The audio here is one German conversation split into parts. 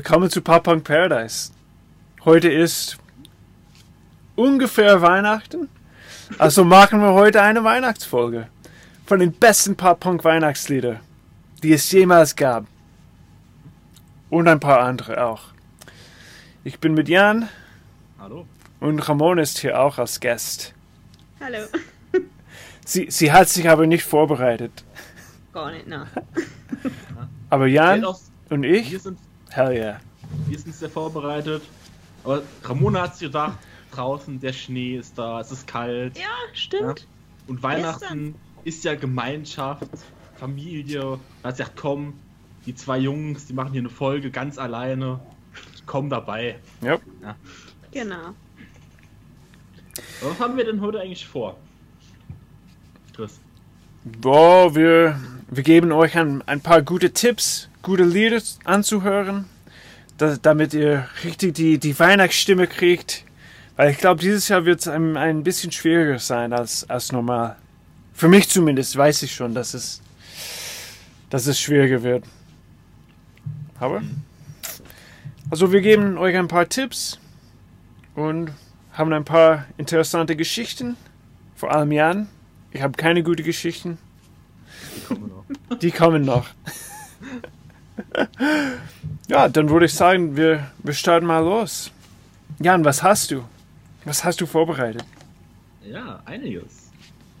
willkommen zu Pop Punk Paradise. Heute ist ungefähr Weihnachten. Also machen wir heute eine Weihnachtsfolge von den besten Pop Punk Weihnachtslieder, die es jemals gab. Und ein paar andere auch. Ich bin mit Jan. Hallo. Und Ramon ist hier auch als Gast. Hallo. Sie, sie hat sich aber nicht vorbereitet. Gar nicht, nein. Aber Jan und wir, ich, sind, hell yeah. wir sind sehr vorbereitet. Aber Ramona hat sich gedacht, draußen der Schnee ist da, es ist kalt. Ja, stimmt. Und Weihnachten ist ja Gemeinschaft, Familie. Da hat sie gesagt, komm, die zwei Jungs, die machen hier eine Folge ganz alleine. Komm dabei. Yep. Genau. Aber Was haben wir denn heute eigentlich vor? Chris. Boah, wir, wir geben euch ein, ein paar gute Tipps, gute Lieder anzuhören, da, damit ihr richtig die, die Weihnachtsstimme kriegt. Weil ich glaube, dieses Jahr wird es ein, ein bisschen schwieriger sein als, als normal. Für mich zumindest weiß ich schon, dass es, dass es schwieriger wird. Aber, also wir geben euch ein paar Tipps und haben ein paar interessante Geschichten. Vor allem Jan. Ich habe keine gute Geschichten. Die kommen noch. Die kommen noch. ja, dann würde ich sagen, wir, wir starten mal los. Jan, was hast du? Was hast du vorbereitet? Ja, einiges.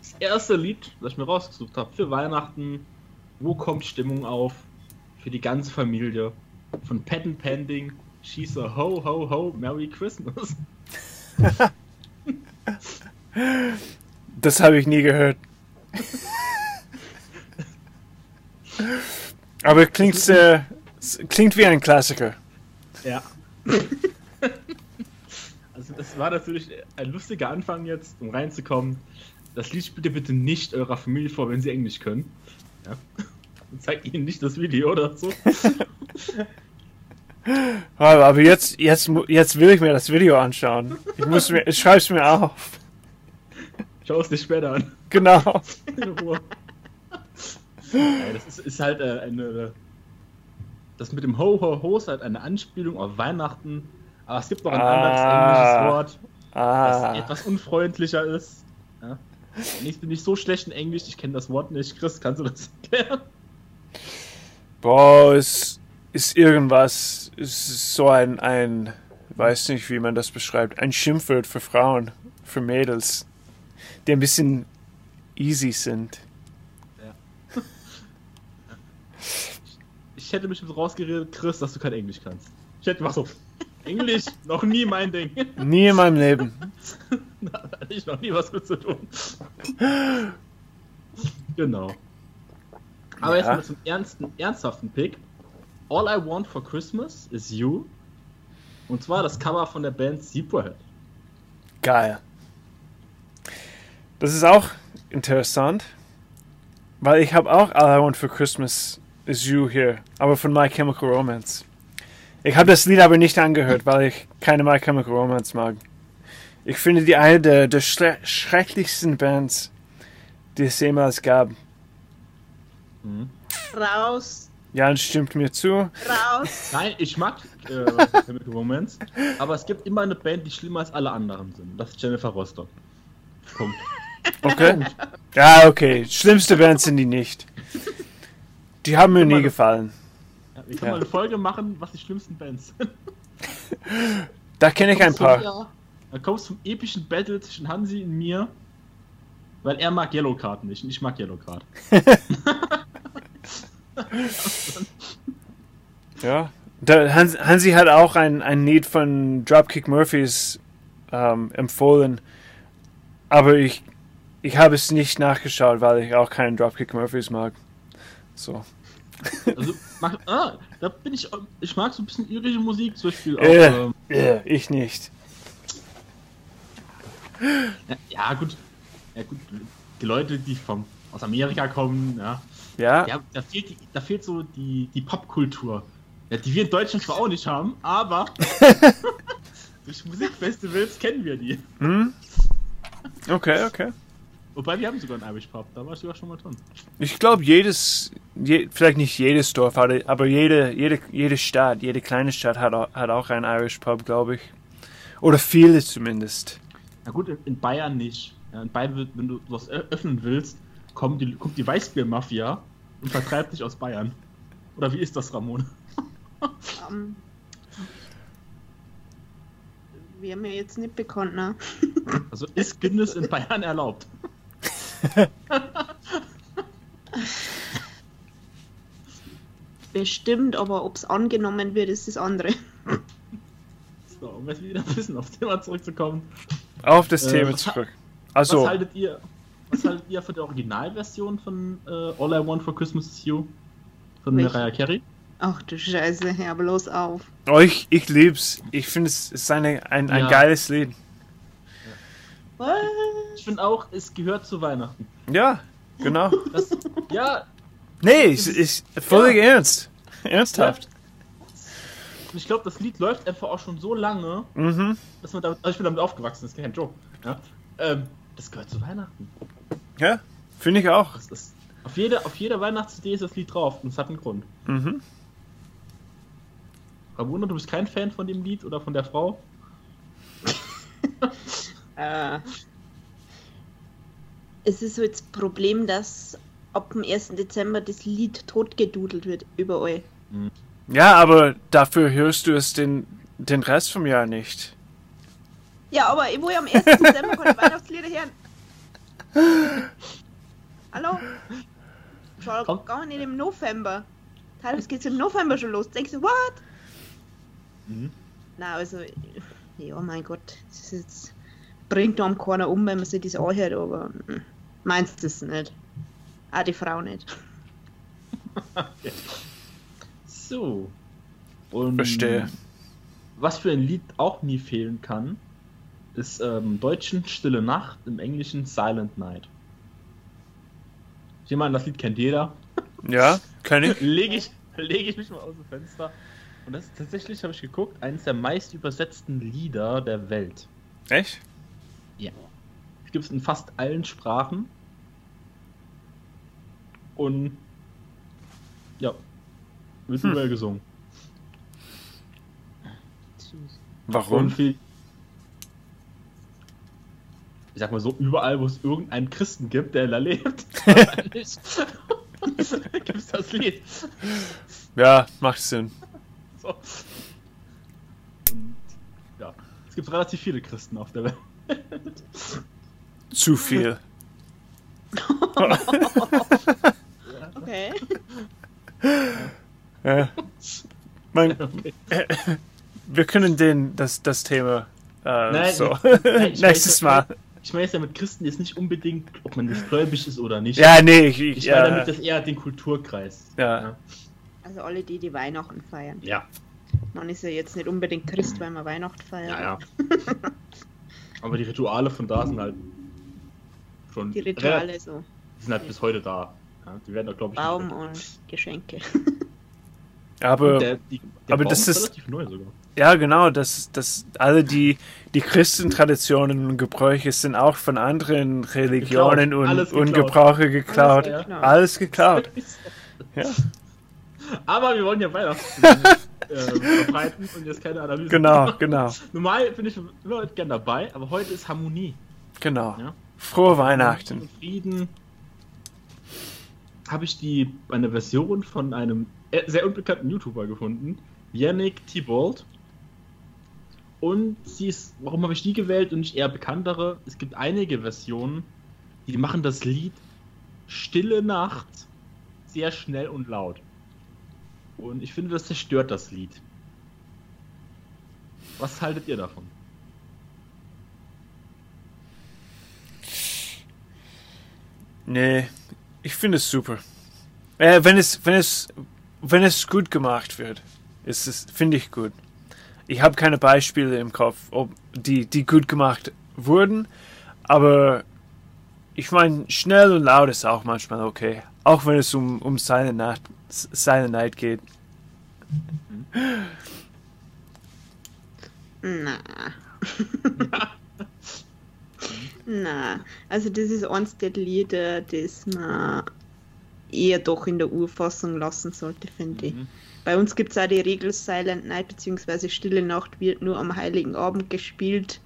Das erste Lied, das ich mir rausgesucht habe für Weihnachten. Wo kommt Stimmung auf? Für die ganze Familie. Von Patent Pending. She's a ho ho ho Merry Christmas. Das habe ich nie gehört. Aber klingt sehr, es klingt wie ein Klassiker. Ja. also das war natürlich ein lustiger Anfang jetzt, um reinzukommen. Das Lied spielt ihr bitte nicht eurer Familie vor, wenn sie Englisch können. Ja. Und zeigt ihnen nicht das Video oder so. Aber jetzt, jetzt, mu- jetzt will ich mir das Video anschauen. Ich muss mir, ich schreib's mir auf. Schau es dir später an. Genau. In Ruhe. Das ist, ist halt äh, eine. Das mit dem Ho Ho Ho ist halt eine Anspielung auf Weihnachten. Aber es gibt noch ein Ah. anderes englisches Wort, das Ah, etwas unfreundlicher ist. Ja. Ich bin nicht so schlecht in Englisch, ich kenne das Wort nicht. Chris, kannst du das erklären? boah, es ist irgendwas, es ist so ein, ein, weiß nicht, wie man das beschreibt, ein Schimpfwort für Frauen, für Mädels, die ein bisschen easy sind. Ich hätte bestimmt rausgeredet, Chris, dass du kein Englisch kannst. Ich hätte gemacht so. Englisch, noch nie mein Ding. Nie in meinem Leben. da hatte ich noch nie was mit zu tun. genau. Aber jetzt Ja. mal zum ernsten, ernsthaften Pick. All I Want for Christmas is You. Und zwar das Cover von der Band Zebrahead. Geil. Das ist auch interessant, weil ich habe auch All I Want for Christmas is You hier, aber von My Chemical Romance. Ich habe das Lied aber nicht angehört, weil ich keine My Chemical Romance mag. Ich finde die eine der, der schre schrecklichsten Bands, die es jemals gab. Raus, Ja, Jan stimmt mir zu. raus. Nein, ich mag äh, Chemical Romance, aber es gibt immer eine Band, die schlimmer als alle anderen sind. Das ist Jennifer Rostock. Punkt. Okay. Ja, okay. Schlimmste Bands sind die nicht. Die haben mir nie gefallen. Ja, wir können Ja. mal eine Folge machen, was die schlimmsten Bands sind. Da kenne ich ein paar. Da kommst du zum epischen Battle zwischen Hansi und mir, weil er mag Yellow Card nicht und ich mag Yellow Card. Ja. Der Hans, Hansi hat auch ein, ein Lied von Dropkick Murphys ähm, empfohlen. Aber ich, ich habe es nicht nachgeschaut, weil ich auch keinen Dropkick Murphys mag. So. Also, mag, ah, da bin ich, ich mag so ein bisschen irische Musik, zum Beispiel auch, Äh, ähm, äh, ich nicht. ja, ja, gut, ja gut, die Leute, die vom, aus Amerika kommen, ja, Ja? ja da, fehlt da fehlt so die, die Popkultur, ja, die wir in Deutschland zwar auch nicht haben, aber durch Musikfestivals kennen wir die. Hm? Okay, okay. Wobei, wir haben sogar einen Irish Pop, da war ich sogar schon mal drin. Ich glaube, jedes, je, vielleicht nicht jedes Dorf, aber aber jede, jede, jede Stadt, jede kleine Stadt hat, hat auch einen Irish Pub, glaube ich. Oder viele zumindest. Na gut, in, Bayern nicht. Ja, in Bayern, wird, wenn du was öffnen willst, kommt die, kommt die Weißbier-Mafia und vertreibt dich aus Bayern. Oder wie ist das, Ramon? Ähm, Wäre mir jetzt nicht bekannt, ne? Also ist Guinness in Bayern erlaubt? Bestimmt, aber ob es angenommen wird, ist das andere. So, um jetzt wieder ein bisschen aufs Thema zurückzukommen. Auf das Äh, Thema was zurück. Was Also, haltet ihr, was haltet ihr von der Originalversion von äh, All I Want for Christmas is You? Von Welche? Mariah Carey? Ach du Scheiße, hör bloß auf. oh, ich, ich lieb's. Ich finde es ist eine, ein, ein Ja. geiles Lied. What? Ich finde auch, es gehört zu Weihnachten. Ja, genau. Das, ja, Nee, ich, ich völlig ernst. Ernsthaft. und ich glaube, das Lied läuft einfach auch schon so lange, Mhm. dass man damit, also ich bin damit aufgewachsen, das ist kein Joke. Ja? Ähm, das gehört zu Weihnachten. Ja, finde ich auch. Das ist, auf, jeder, auf jeder Weihnachts-CD ist das Lied drauf und es hat einen Grund. Mhm. Ramona, du bist kein Fan von dem Lied oder von der Frau? Äh, es ist so jetzt das Problem, dass ab dem 1. Dezember das Lied totgedudelt wird überall. Ja, aber dafür hörst du es den, den Rest vom Jahr nicht. Ja, aber ich will am 1. Dezember keine Weihnachtslieder hören. Hallo? Schau Kommt- gar nicht im November. Teilweise geht es im November schon los. Denkst du, what? Mhm. Na, also, ja, mein Gott, das ist jetzt, bringt einem keiner um, wenn man sich das anhört, aber mm, meinst du es nicht? Auch die Frau nicht. So. Und Verstehe. Was für ein Lied auch nie fehlen kann, ist ähm, im Deutschen Stille Nacht, im Englischen Silent Night. Ich meine, das Lied kennt jeder. Ja, kann ich. lege ich, lege ich mich mal aus dem Fenster. Und das ist tatsächlich, habe ich geguckt, eines der meist übersetzten Lieder der Welt. Echt? Ja. Es gibt es in fast allen Sprachen. Und ja, wird Hm. überall gesungen. Warum? viel, ich sag mal so, überall, wo es irgendeinen Christen gibt, der da lebt, gibt es das Lied. Ja, macht Sinn. So. Und ja, es gibt relativ viele Christen auf der Welt. Zu viel. Okay. Ja. Man, Okay. wir können den, das, das Thema äh, Nein, so nein, ich nächstes Mal. Ich meine jetzt ja mit Christen jetzt nicht unbedingt, ob man jetzt gläubig ist oder nicht. Ja, nee, ich, ich, ich meine ja, damit das eher den Kulturkreis. Ja. Also alle, die die Weihnachten feiern. Ja, Man ist ja jetzt nicht unbedingt Christ, weil man Weihnachten feiert. ja, ja. Aber die Rituale von da sind halt schon. Die Rituale, so Die sind halt bis heute da. Ja, die werden da, glaube ich, Baum und Geschenke. aber Der, die, der aber Baum das ist- relativ neu sogar. ja, genau, das, das, alle die, die Christentraditionen und Gebräuche sind auch von anderen Religionen Geklaut. Und, und. Gebrauche geklaut. Alles geklaut. Alles geklaut. Ja, Aber wir wollen ja Weihnachten äh, verbreiten und jetzt keine Analyse. genau, genau, Normal bin ich immer gern dabei, aber heute ist Harmonie. genau. Ja? Frohe Weihnachten. Und Frieden. Habe ich die eine Version von einem äh, sehr unbekannten YouTuber gefunden, Yannick Thibault. Und sie ist, warum habe ich die gewählt und nicht eher bekanntere? Es gibt einige Versionen, die machen das Lied Stille Nacht sehr schnell und laut. Und ich finde, das zerstört das Lied. Was haltet ihr davon? Nee, ich finde es super. Äh, wenn es, wenn es, wenn es gut gemacht wird, ist es, finde ich gut. Ich habe keine Beispiele im Kopf, ob die, die gut gemacht wurden, aber ich meine, schnell und laut ist auch manchmal okay. Auch wenn es um, um Silent Night, Silent Night geht. Na. Na. Also das ist eins der Lieder, das man eher doch in der Urfassung lassen sollte, finde ich. Mhm. Bei uns gibt es auch die Regel Silent Night bzw. Stille Nacht wird nur am Heiligen Abend gespielt.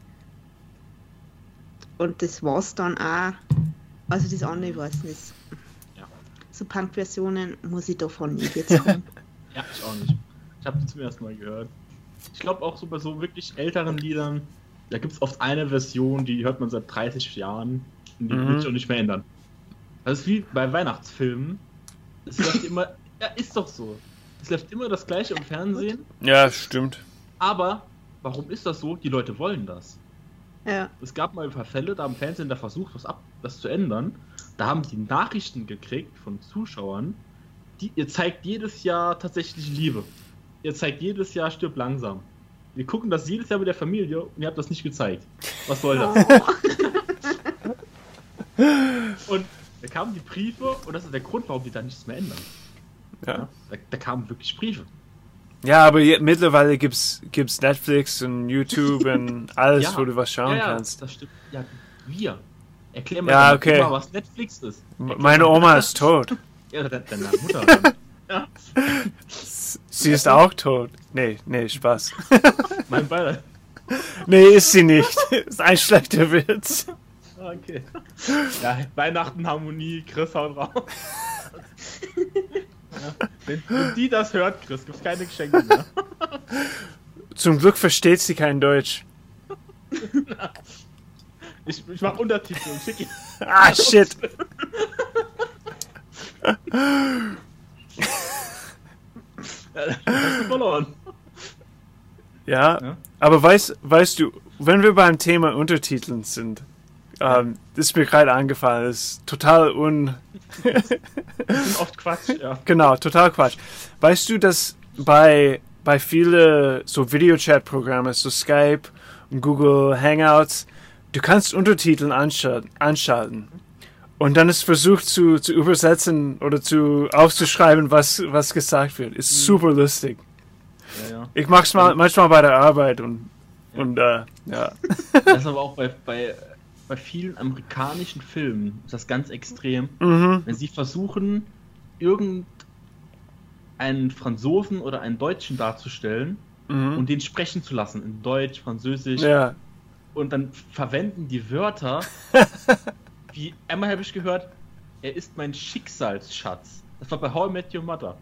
Und das war's dann auch. Also das andere weiß nicht. So Punk-Versionen muss ich davon nicht jetzt haben. Ja, ich auch nicht. Ich habe die zum ersten Mal gehört. Ich glaube auch so bei so wirklich älteren Liedern, da gibt es oft eine Version, die hört man seit 30 Jahren und die Mhm. wird sich auch nicht mehr ändern. Das ist wie bei Weihnachtsfilmen. Es läuft immer, ja, ist doch so. Es läuft immer das gleiche im Fernsehen, Ja, stimmt. aber warum ist das so? Die Leute wollen das. ja. Es gab mal ein paar Fälle, da haben Fernsehen da versucht, was ab, das zu ändern. Da haben die Nachrichten gekriegt von Zuschauern, die, ihr zeigt jedes Jahr tatsächlich Liebe. Ihr zeigt jedes Jahr stirb langsam. Wir gucken das jedes Jahr mit der Familie und ihr habt das nicht gezeigt. Was soll das? Oh. Und da kamen die Briefe und das ist der Grund, warum die da nichts mehr ändern. Ja. Da, da kamen wirklich Briefe. Ja, aber je, mittlerweile gibt's, gibt's Netflix und YouTube und alles, Ja. wo du was schauen ja, ja, kannst. das stimmt. Ja, wir. Erklär mal Ja, okay. Oma, was Netflix ist. Erklär Meine. Oma ist tot. Ja, de- deine Mutter. ja. Sie ist auch tot. Nee, nee, Spaß. Mein Beileid. Nee, ist sie nicht. Ist ein schlechter Witz. Okay. Ja, Weihnachten, Harmonie, Chris haut raus. Ja, wenn, wenn die das hört, Chris, gibt's keine Geschenke mehr. Zum Glück versteht sie kein Deutsch. Ich, ich mach Untertitel und schick ihn. Ah, shit. Ja, verloren. Ja, Ja. aber weißt, weißt du, wenn wir beim Thema Untertiteln sind, ähm, das ist mir gerade angefallen, das ist total un... Oft Quatsch, ja. Genau, total Quatsch. Weißt du, dass bei, bei viele so Videochat-Programme, so Skype und Google Hangouts, du kannst Untertiteln anschalten. Und dann ist versucht zu, zu übersetzen oder zu aufzuschreiben, was, was gesagt wird. Ist super lustig. ja, ja. Ich mach's mal manchmal bei der Arbeit und, und äh, ja. Das ist aber auch bei, bei, bei vielen amerikanischen Filmen ist das ganz extrem. Mhm. Wenn sie versuchen, irgendeinen Franzosen oder einen Deutschen darzustellen Mhm. und den sprechen zu lassen in Deutsch, Französisch Ja. Und dann verwenden die Wörter, wie einmal habe ich gehört, er ist mein Schicksalsschatz. Das war bei How I Met Your Mother.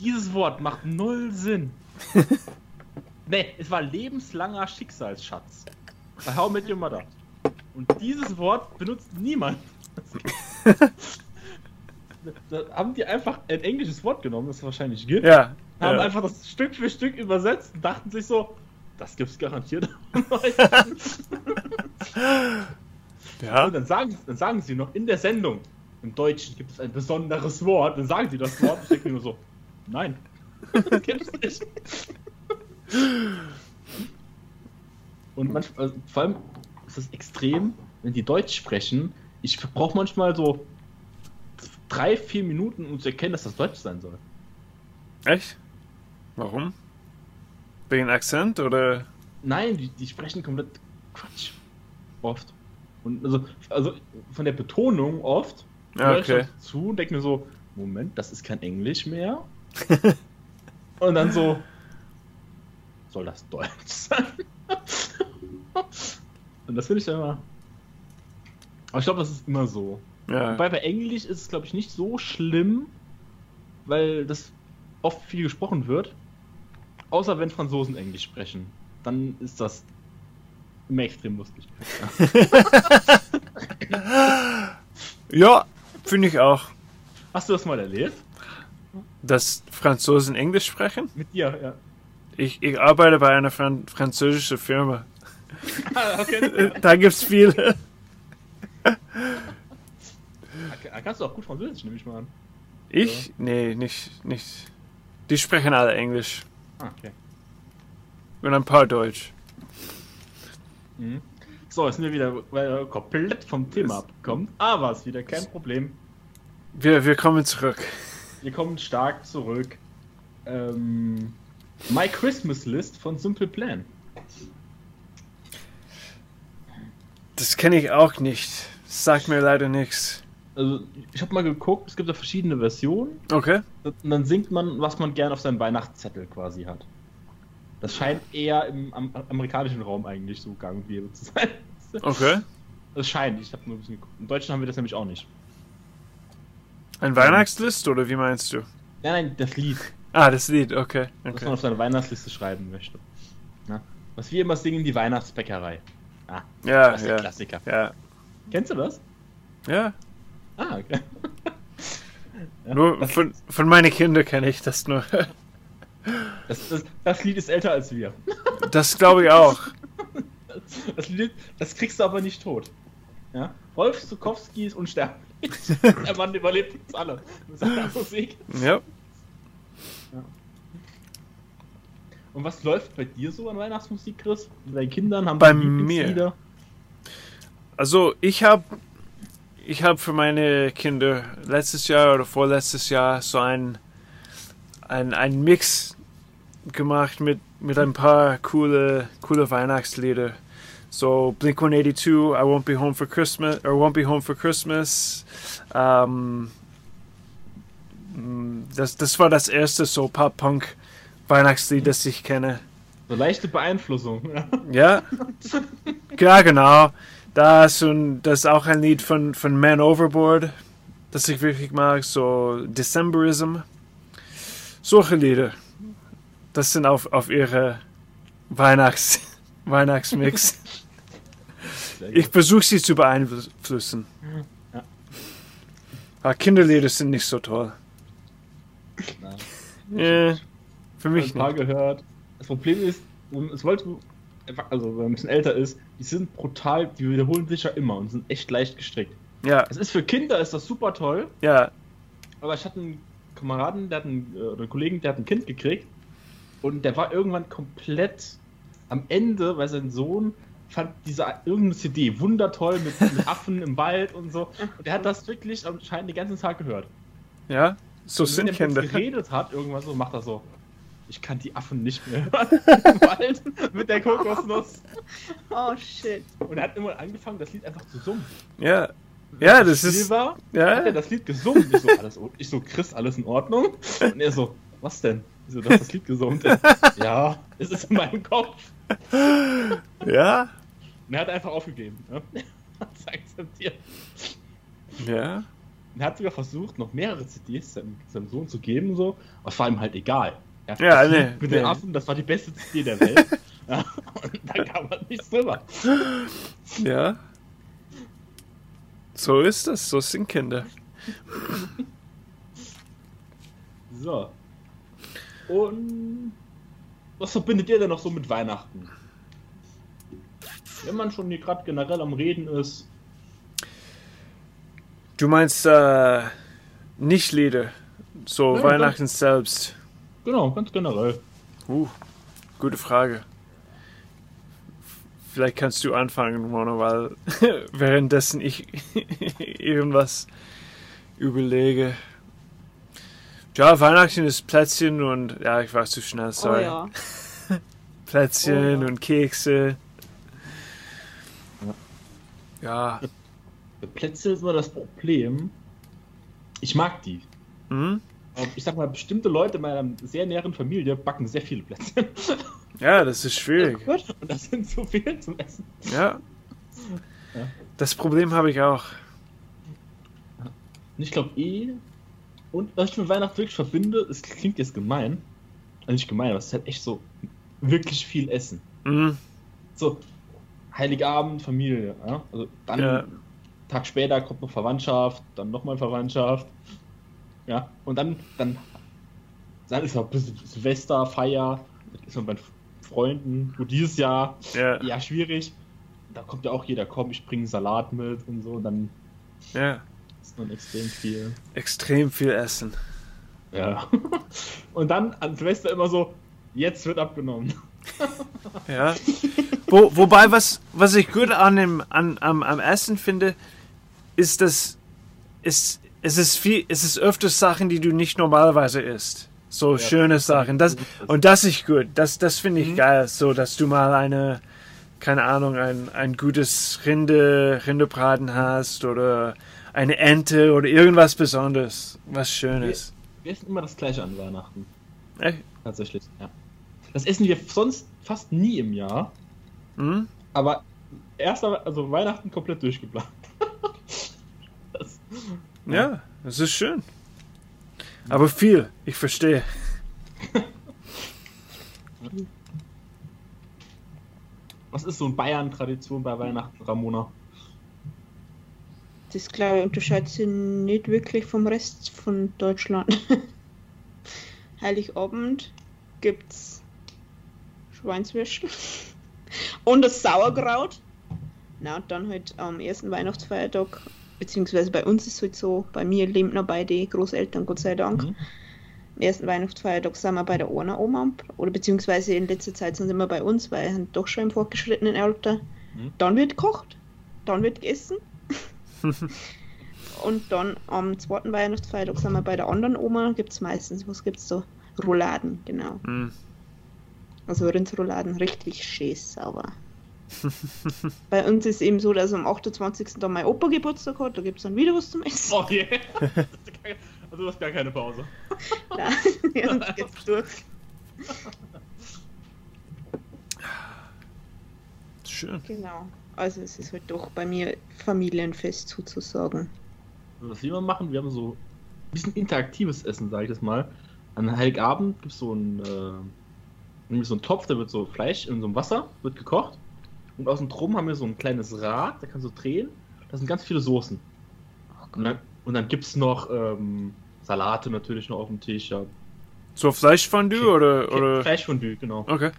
Dieses Wort macht null Sinn. ne, es war lebenslanger Schicksalsschatz. Bei How I Met Your Mother. Und dieses Wort benutzt niemand. da haben die einfach ein englisches Wort genommen, das es wahrscheinlich gibt Ja. haben ja. einfach das Stück für Stück übersetzt und dachten sich so, das gibt's garantiert. ja. und dann sagen, dann sagen sie noch in der Sendung, im Deutschen gibt es ein besonderes Wort, dann sagen sie das Wort und ich denke mir nur so, nein, das gibt's nicht. Und manchmal, also vor allem ist es extrem, wenn die Deutsch sprechen. Ich brauche manchmal so drei, vier Minuten, um zu erkennen, dass das Deutsch sein soll. Echt? Warum? Wegen Akzent oder? Nein, die, die sprechen komplett Quatsch. Oft. Und also, also von der Betonung oft. Ja, höre ich okay. dann Zu und denke mir so, Moment, das ist kein Englisch mehr. und dann so, soll das Deutsch sein? und das finde ich dann immer. Aber ich glaube, das ist immer so. Ja. Wobei bei Englisch ist es, glaube ich, nicht so schlimm, weil das oft viel gesprochen wird. Außer wenn Franzosen Englisch sprechen. Dann ist das immer extrem lustig. Ja. Ja, finde ich auch. Hast du das mal erlebt? Dass Franzosen Englisch sprechen? Mit dir, ja. Ich, ich arbeite bei einer Fran französischen Firma. Ah, okay. Da gibt's viele. Kannst du auch gut Französisch, nehme ich mal an. Ich? Nee, nicht, nicht. Die sprechen alle Englisch. Ah, okay. Und ein paar Deutsch. Mhm. So, jetzt sind wir wieder komplett vom Thema abgekommen. Aber ist wieder kein Problem. Wir, wir kommen zurück. Wir kommen stark zurück. Ähm, My Christmas List von Simple Plan. Das kenne ich auch nicht. Sagt mir leider nichts. Also, ich habe mal geguckt, es gibt da verschiedene Versionen. Okay. Und dann singt man, was man gern auf seinem Weihnachtszettel quasi hat. Das scheint eher im am, amerikanischen Raum eigentlich so gang und gäbe zu sein. Okay. Das scheint, ich habe nur ein bisschen geguckt. Im Deutschen haben wir das nämlich auch nicht. Ein Weihnachtslist oder wie meinst du? Nein, nein, das Lied, Ah, das Lied, okay. was man okay. auf seine Weihnachtsliste schreiben möchte. Ja? Was wir immer singen, die Weihnachtsbäckerei. Ah, Ja, das ist der ja. Klassiker. Ja. Kennst du das? Ja. Ah, okay. Ja, Nur von, von meinen Kindern kenne ich das nur. das, das, das Lied ist älter als wir. Das glaube ich auch. Das Lied, das kriegst du aber nicht tot. Ja? Rolf Zukowski ist unsterblich. Der Mann überlebt uns alle. Musik. Ja. Und was läuft bei dir so an Weihnachtsmusik, Chris? Mit deinen Kindern haben Bei Lieblingslieder? Also ich habe ich habe für meine Kinder letztes Jahr oder vorletztes Jahr so ein ein, ein Mix gemacht mit mit ein paar coole coole Weihnachtslieder. So Blink 182, I won't be home for Christmas or won't be home for Christmas. Ähm, mm, das, das war das erste so Pop Punk Weihnachtslied, das ich kenne. So leichte Beeinflussung. Ja, ja genau. Das und das ist auch ein Lied von, von Man Overboard, das ich wirklich mag, so Decemberism. Solche Lieder. Das sind auf, auf ihre Weihnachts, Weihnachtsmix. Ich versuche sie zu beeinflussen. Ja. Aber Kinderlieder sind nicht so toll. Ja, für ein mich paar nicht. gehört. Das Problem ist, es wollte, also wenn man ein bisschen älter ist, die sind brutal, die wiederholen sich ja immer und sind echt leicht gestrickt. Ja, Es ist für Kinder ist das super toll, ja, aber ich hatte einen Kameraden, der hat einen, äh, oder einen Kollegen, der hat ein Kind gekriegt und der war irgendwann komplett am Ende, weil sein Sohn fand diese irgendeine CD wundertoll mit, mit Affen im Wald und so. Und der hat das wirklich anscheinend den ganzen Tag gehört. ja. So wenn sind er mit uns Kinder. geredet hat, irgendwann so, macht er so. Ich kann die Affen nicht mehr hören. Mit der Kokosnuss. Oh shit. Und er hat immer angefangen, das Lied einfach zu summen. Ja, ja, Wenn das still ist. War, hat Ja, er das Lied gesummt. Ich so, alles, ich so, Chris, alles in Ordnung? Und er so, was denn? Ich so, du hast das Lied gesummt. Er, ja, es ist in meinem Kopf. ja, Und er hat einfach aufgegeben. Ne? Hat es akzeptiert. ja. Und er hat sogar versucht, noch mehrere CDs seinem, seinem Sohn zu geben, so, aber es war ihm halt egal. Ja, das nee, mit den nee. Affen, das war die beste CD der Welt. ja, und da kam man nichts drüber. Ja. So ist das, so sind Kinder. So. Und was verbindet ihr denn noch so mit Weihnachten? Wenn man schon hier gerade generell am Reden ist. Du meinst äh, nicht Lieder, so Ja, Weihnachten selbst. Genau, ganz generell. Uh, gute Frage. Vielleicht kannst du anfangen, Mona, weil währenddessen ich irgendwas überlege. Ja, Weihnachten ist Plätzchen und ja, ich war zu schnell, Oh sorry. ja. Plätzchen Oh ja. und Kekse. Ja. Bei Plätze ist immer das Problem. Ich mag die. Hm? Aber Ich sag mal, bestimmte Leute in meiner sehr näheren Familie backen sehr viele Plätzchen. Ja, das ist schwierig. Und das sind so viel zum Essen. Ja. Ja. Das Problem habe ich auch. Und ich glaube eh. Und was ich mit Weihnachten wirklich verbinde, es klingt jetzt gemein. Also nicht gemein, aber es ist halt echt so wirklich viel Essen. Hm? So, Heiligabend, Familie. Ja? Also dann Ja. Tag später kommt noch Verwandtschaft, dann nochmal Verwandtschaft. Ja, und dann, dann, dann ist noch ein bisschen Silvester, Feier, dann ist man bei Freunden. Gut, dieses Jahr, Ja. ja, schwierig. Da kommt ja auch jeder, komm, ich bringe Salat mit und so, und dann Ja. ist man extrem viel. Extrem viel Essen. Ja. Und dann an Silvester immer so, jetzt wird abgenommen. Ja. Wo, wobei, was, was ich gut an dem, an, am, am Essen finde, ist, dass es, es ist viel, es ist öfters Sachen, die du nicht normalerweise isst. So schöne Sachen. Das, und das ist gut. Das, das finde ich Mhm. geil. So, dass du mal eine, keine Ahnung, ein, ein gutes Rinde, Rindebraten hast oder eine Ente oder irgendwas Besonderes, was Schönes. Wir essen immer das gleiche an Weihnachten. Echt? Tatsächlich, ja. Das essen wir sonst fast nie im Jahr, Hm? aber erst also Weihnachten komplett durchgeplant. das, Ja, das ist schön. Aber viel, ich verstehe. was ist so eine Bayern-Tradition bei Weihnachten, Ramona? Das glaube ich unterscheidet sich nicht wirklich vom Rest von Deutschland. Heiligabend gibt's Schweinswürstel und das Sauerkraut. Na, und dann halt am ersten Weihnachtsfeiertag, beziehungsweise bei uns ist es halt so, bei mir leben noch beide Großeltern, Gott sei Dank. Mhm. Am ersten Weihnachtsfeiertag sind wir bei der einer Oma, oder beziehungsweise in letzter Zeit sind sie immer bei uns, weil wir sind doch schon im fortgeschrittenen Alter. Mhm. Dann wird gekocht, dann wird gegessen. Und dann am zweiten Weihnachtsfeiertag sind wir bei der anderen Oma, gibt es meistens, was gibt's so? Rouladen, genau. Hm. Also Rindsrouladen, richtig schön sauber. Bei uns ist eben so, dass am 28. dann mein Opa Geburtstag hat, da gibt es dann wieder was zum Essen. Oh je. also du hast gar keine Pause. Nein, ja, uns geht's durch. Schön. Genau. Also es ist halt doch bei mir Familienfest sozusagen. Was wir immer machen, wir haben so ein bisschen interaktives Essen, sage ich das mal. An Heiligabend gibt es so einen, äh, nämlich so einen Topf, da wird so Fleisch in so einem Wasser, wird gekocht. Und außen drum haben wir so ein kleines Rad, da kannst du drehen. Da sind ganz viele Soßen. Und dann, und dann gibt es noch ähm, Salate natürlich noch auf dem Tisch. Ja. So Fleischfondue oder, oder? Fleischfondue, genau. Okay.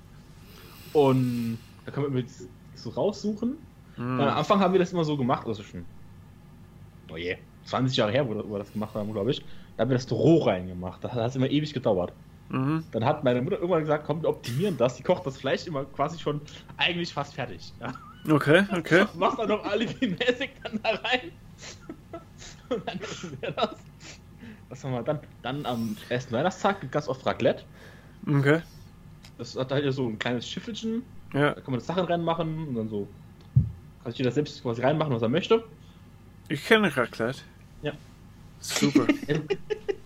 Und da kann man immer so raussuchen. Hm. Am Anfang haben wir das immer so gemacht, also schon, oh je, 20 Jahre her, wo, wo wir das gemacht haben, glaube ich. Da haben wir das roh reingemacht. Das hat es immer ewig gedauert. Mhm. Dann hat meine Mutter irgendwann gesagt, komm, wir optimieren das. Die kocht das Fleisch immer quasi schon eigentlich fast fertig. Ja. Okay, okay. Machst dann noch alibi-mäßig dann da rein. Und dann essen wir das. Was haben wir dann? Dann am ersten Weihnachtstag gibt ganz oft Raclette. Okay. Das hat halt so ein kleines Schiffelchen. Ja, Da kann man das Sachen reinmachen und dann so. Kann sich jeder selbst quasi reinmachen, was er möchte. ich kenne Raclette. Ja. Super.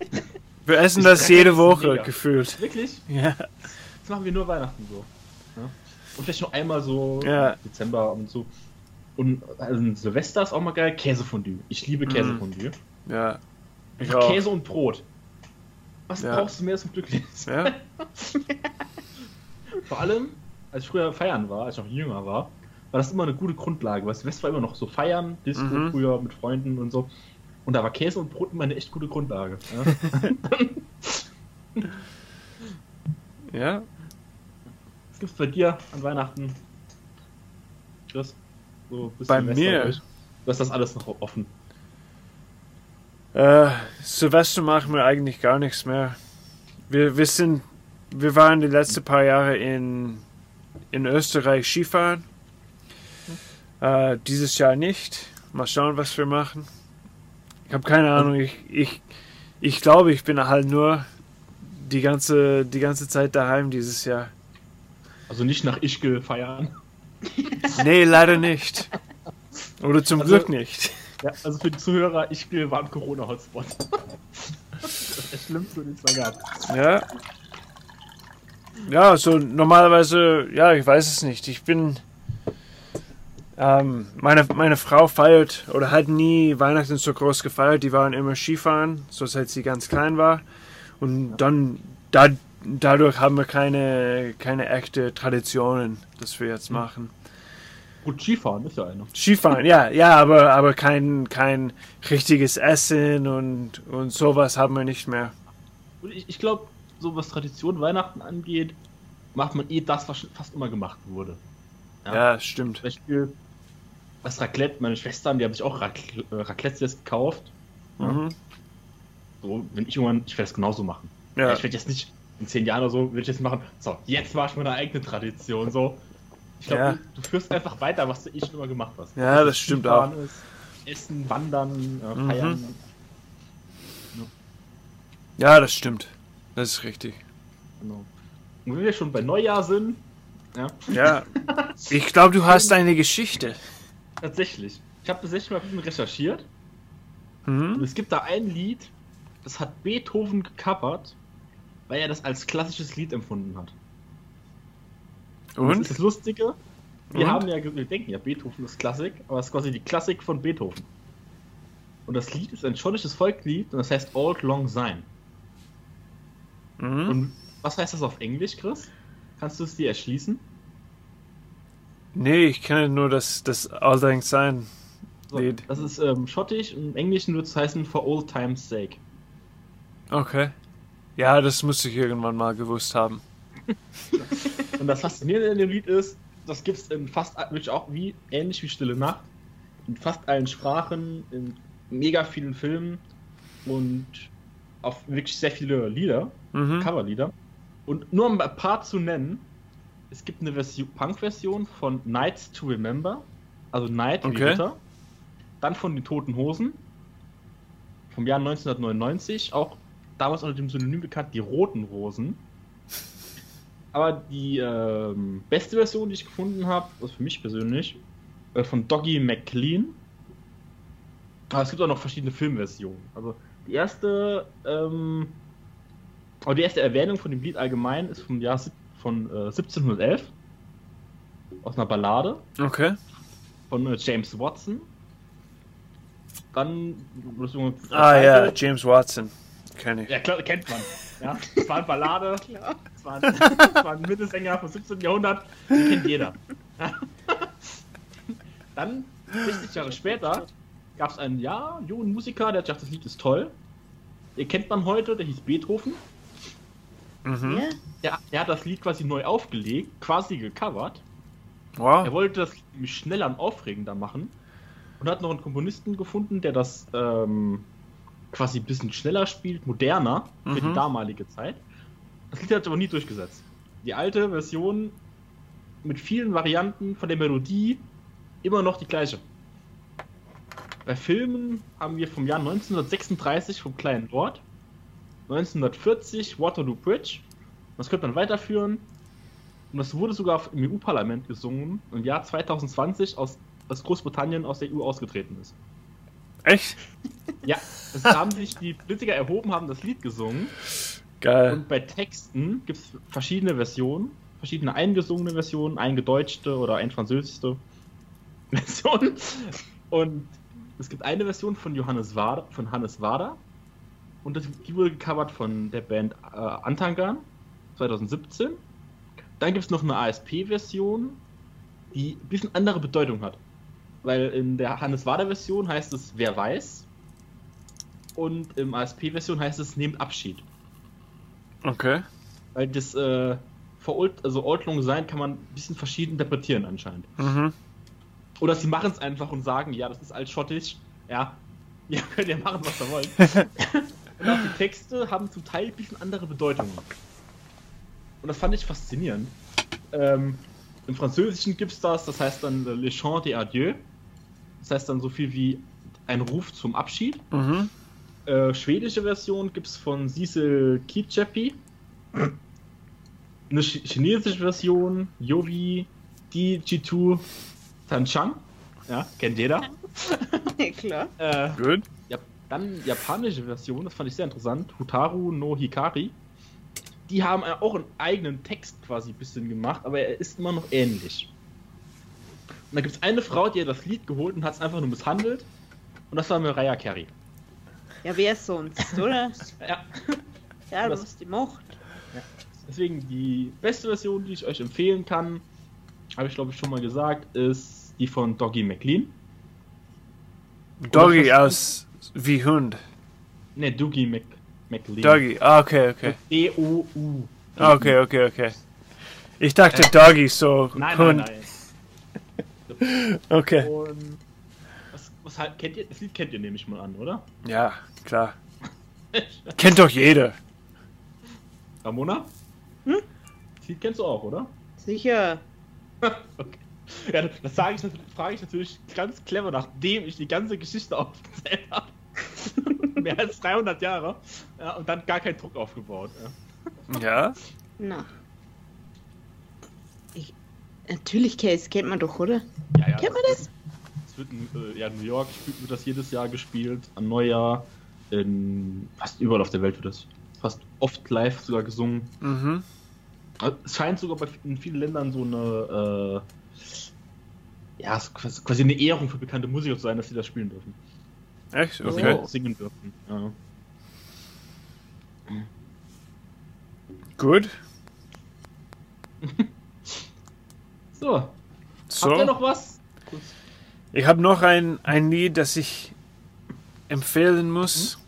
Wir essen das jede Woche mega. gefühlt. Wirklich? Ja. Das machen wir nur Weihnachten so. Ja? Und vielleicht noch einmal so Ja. Dezember und so. Und also Silvester ist auch mal geil. Käsefondue. Ich liebe Mhm. Käsefondue. Ja. Ich Einfach auch. Käse und Brot. Was Ja. brauchst du mehr zum Glücklich? Ja. Vor allem, als ich früher feiern war, als ich noch jünger war, war das immer eine gute Grundlage. Weil Silvester war immer noch so feiern, Disco Mhm. früher mit Freunden und so. Und da war Käse und Brot immer eine echt gute Grundlage. Ja? Ja. Was gibt's bei dir an Weihnachten? Chris? So Bei mir? durch? Du hast das alles noch offen. Äh, Silvester machen wir eigentlich gar nichts mehr. Wir, wir sind, wir waren die letzten paar Jahre in, in Österreich Skifahren. Äh, dieses Jahr nicht. Mal schauen, was wir machen. Ich habe keine Ahnung. Ich, ich, ich glaube, ich bin halt nur die ganze, die ganze Zeit daheim dieses Jahr. Also nicht nach Ischgl feiern. Nee, leider nicht. Oder zum Also- Glück nicht. Ja, also für die Zuhörer, Ischgl war ein Corona-Hotspot. das ist das Schlimmste, den es da gab. Ja. Ja, so normalerweise, ja, ich weiß es nicht. Ich bin. Ähm, meine, meine Frau feiert oder hat nie Weihnachten so groß gefeiert. Die waren immer Skifahren, so seit sie ganz klein war. Und dann, da, dadurch haben wir keine, keine echte Traditionen, dass wir jetzt machen. Gut, Skifahren ist ja eine. Skifahren, ja, ja, aber, aber kein, kein richtiges Essen und, und sowas haben wir nicht mehr. Und ich, ich glaube, so was Tradition Weihnachten angeht, macht man eh das, was fast immer gemacht wurde. Ja, stimmt. Zum Beispiel das Raclette, meine Schwestern, die haben sich auch äh, Raclette jetzt gekauft. Ja. Mhm. So, wenn ich irgendwann, ich werde es genauso machen. Ja. Ich werde jetzt nicht in zehn Jahren oder so, will ich jetzt machen, so, jetzt mach ich meine eigene Tradition, so. Ich glaube, Ja. du, du führst einfach weiter, was du eh schon immer gemacht hast. Ja, das stimmt auch. Ist, Essen, Wandern, äh, Mhm. Feiern. Ja, das stimmt. Das ist richtig. Genau. Und wenn wir schon bei Neujahr sind, ja, Ja. Ich glaube, du hast eine Geschichte. Tatsächlich. Ich habe tatsächlich mal ein bisschen recherchiert. Und Mhm. es gibt da ein Lied, das hat Beethoven gecovert, weil er das als klassisches Lied empfunden hat. Das ist Und? das Lustige. Wir Und? haben ja, wir denken ja, Beethoven ist Klassik, aber es ist quasi die Klassik von Beethoven. Und das Lied ist ein schottisches Volkslied und das heißt Old Long Syne. Mhm. Und was heißt das auf Englisch, Chris? Kannst du es dir erschließen? Nee, ich kenne nur das, das Allerdings sein So, Lied. Das ist ähm, schottisch und im Englischen würde es heißen For Old Time's Sake. Okay. Ja, das muss ich irgendwann mal gewusst haben. Und das Faszinierende in dem Lied ist, das gibt es in fast, wirklich auch wie, ähnlich wie Stille Nacht, in fast allen Sprachen, in mega vielen Filmen und auf wirklich sehr viele Lieder, Mhm. Coverlieder. Und nur um ein paar zu nennen, es gibt eine Version, Punk-Version von Nights to Remember, also Night wie Okay. Ritter. Dann von den Toten Hosen, vom Jahr 1999, auch damals unter dem Synonym bekannt, die Roten Rosen. Aber die ähm, beste Version, die ich gefunden habe, also für mich persönlich, äh, von Doggy McLean. Aber es gibt auch noch verschiedene Filmversionen. Also die erste, ähm, aber die erste Erwähnung von dem Lied allgemein ist vom Jahr sieb- von äh, 1711 aus einer Ballade Okay. von äh, James Watson. Dann Ah ja, James Watson. Kenne ich. ja klar, kennt man. Ja, es war eine Ballade. Es war ein, es war ein Mittelsänger vom 17. Jahrhundert, den kennt jeder. Dann, 60 Jahre später, gab es einen, ja, jungen Musiker, der hat gesagt, das Lied ist toll. Den kennt man heute, der hieß Beethoven. Mhm. Ja. Der hat das Lied quasi neu aufgelegt, quasi gecovert. Er Wow. wollte das nämlich schneller und aufregender machen. Und hat noch einen Komponisten gefunden, der das ähm, quasi ein bisschen schneller spielt, moderner für Mhm. die damalige Zeit. Das Lied hat sich aber nie durchgesetzt. Die alte Version mit vielen Varianten von der Melodie immer noch die gleiche. Bei Filmen haben wir vom Jahr 1936 vom kleinen Lord, 1940 Waterloo Bridge. Das könnte man weiterführen. Und das wurde sogar im EU-Parlament gesungen im Jahr 2020, aus, als Großbritannien aus der EU ausgetreten ist. Echt? Ja, es haben sich die Politiker erhoben, haben das Lied gesungen. Geil. Und bei Texten gibt es verschiedene Versionen, verschiedene eingesungene Versionen, eingedeutschte oder ein französischste Version. Und es gibt eine Version von Johannes Wader, von Hannes Wader. Und das, die wurde gecovert von der Band äh, Antangan 2017. Dann gibt es noch eine ASP-Version, die ein bisschen andere Bedeutung hat. Weil in der Hannes Wader-Version heißt es Wer weiß. Und im ASP-Version heißt es Nehmt Abschied. Okay. Weil das äh, vor Old, also Old Long Syne kann man ein bisschen verschieden interpretieren anscheinend. Mhm. Oder sie machen es einfach und sagen, ja, das ist altschottisch. Ja, ja, könnt ihr machen, was ihr wollt. und auch die Texte haben zum Teil ein bisschen andere Bedeutungen. Und das fand ich faszinierend. Ähm, Im Französischen gibt es das, das heißt dann äh, Le Chant des Adieux. Das heißt dann so viel wie ein Ruf zum Abschied. Mhm. Äh, schwedische Version gibt es von Cecil Kitchepi. Eine ch chinesische Version, Yovi Di Jitu Tanchang. Ja, kennt jeder. Ja, klar. Äh, Gut. Dann japanische Version, das fand ich sehr interessant. Hutaru no Hikari. Die haben auch einen eigenen Text quasi ein bisschen gemacht, aber er ist immer noch ähnlich. Und da gibt es eine Frau, die hat das Lied geholt und hat es einfach nur misshandelt. Und das war Mariah Carey. Ja, wer sonst, oder? Ja, Ja, du Das- hast die Macht. Deswegen die beste Version, die ich euch empfehlen kann, habe ich glaube ich schon mal gesagt, ist die von Doggy McLean. Doggy aus wie Hund. Ne, Doogie Mc, McLean. Doggy. Ah, okay, okay. D-O-U. Ah, Okay, okay, okay. Ich dachte Doggy so Nein, Hund. nein, nein. Okay. Und was, was halt, kennt ihr, das Lied kennt ihr nehme ich mal an, oder? Ja, klar. Kennt doch jeder. Ramona? Hm? Das Lied kennst du auch, oder? Sicher. okay. Ja, das sage ich, natürlich- frage ich natürlich ganz clever, nachdem ich die ganze Geschichte aufgezählt habe. Mehr als 300 Jahre. Ja, und dann gar keinen Druck aufgebaut. Ja. Ja? Na. Ich, natürlich, Case, kennt man doch, oder? Ja, ja, Kennt man das? wird in äh, ja, New York wird das jedes Jahr gespielt, an Neujahr. In fast überall auf der Welt wird das fast oft live sogar gesungen. Mhm. Es scheint sogar bei, in vielen Ländern so eine äh, ja, es ist quasi eine Ehrung für bekannte Musiker zu sein, dass sie das spielen dürfen. Echt? Okay. auch singen dürfen. Ja. Gut. So, habt ihr So. noch was? Ich habe noch ein, ein Lied, das ich empfehlen muss.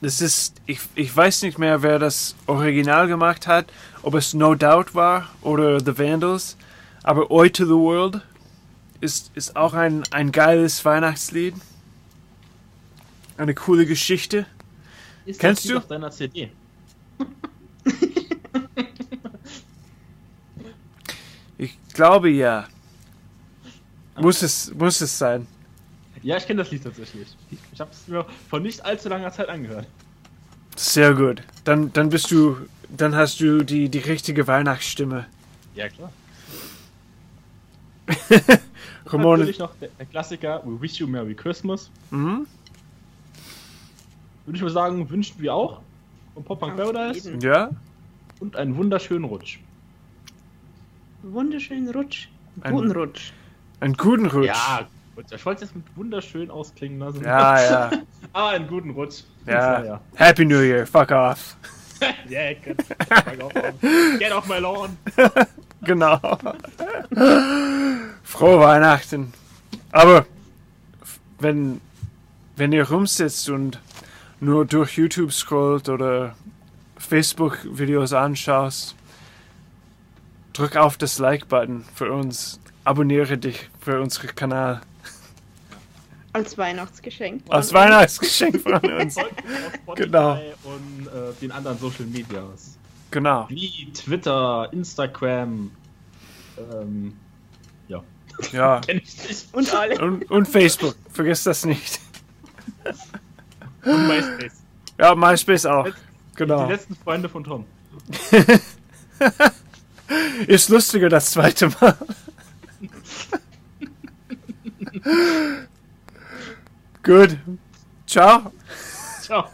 Das ist, ich, ich weiß nicht mehr, wer das Original gemacht hat, ob es No Doubt war oder The Vandals, aber Oi to the World ist, ist auch ein, ein geiles Weihnachtslied. Eine coole Geschichte. Ist Kennst du? auf deiner CD? Ich glaube ja. Muss es, muss es sein. Ja, ich kenne das Lied tatsächlich. Ich, habe es mir vor nicht allzu langer Zeit angehört. Sehr gut. Dann, dann bist du, dann hast du die, die richtige Weihnachtsstimme. Ja, klar. Ramon, Natürlich noch der, der Klassiker We Wish You Merry Christmas. mhm. Würde ich mal sagen, wünschen wir auch. Von Pop Punk Paradise. ja, Und einen wunderschönen Rutsch. Wunderschönen Rutsch. Ein- Guten Rutsch. einen guten Rutsch. Ja, gut. Ich wollte es jetzt mit wunderschön ausklingen lassen. ja, ja. Ah, einen guten Rutsch. Ja. ja. Happy New Year, fuck off. Yeah, get, fuck off. get off my lawn. Genau. Frohe Weihnachten. Aber wenn, wenn ihr rumsitzt und nur durch YouTube scrollt oder Facebook-Videos anschaust, drück auf das Like-Button für uns. Abonniere dich für unseren Kanal. Als Weihnachtsgeschenk. Als. Weihnachtsgeschenk von uns. Genau. und äh, den anderen Social Medias. Genau. Wie Twitter, Instagram. Ähm, ja, Ja. kenn ich nicht. Und alle. Und, und Facebook. Vergiss das nicht. Und MySpace. Ja, MySpace auch. Genau. Die letzten Freunde von Tom. Ist lustiger das zweite Mal. Gut. Ciao. Ciao.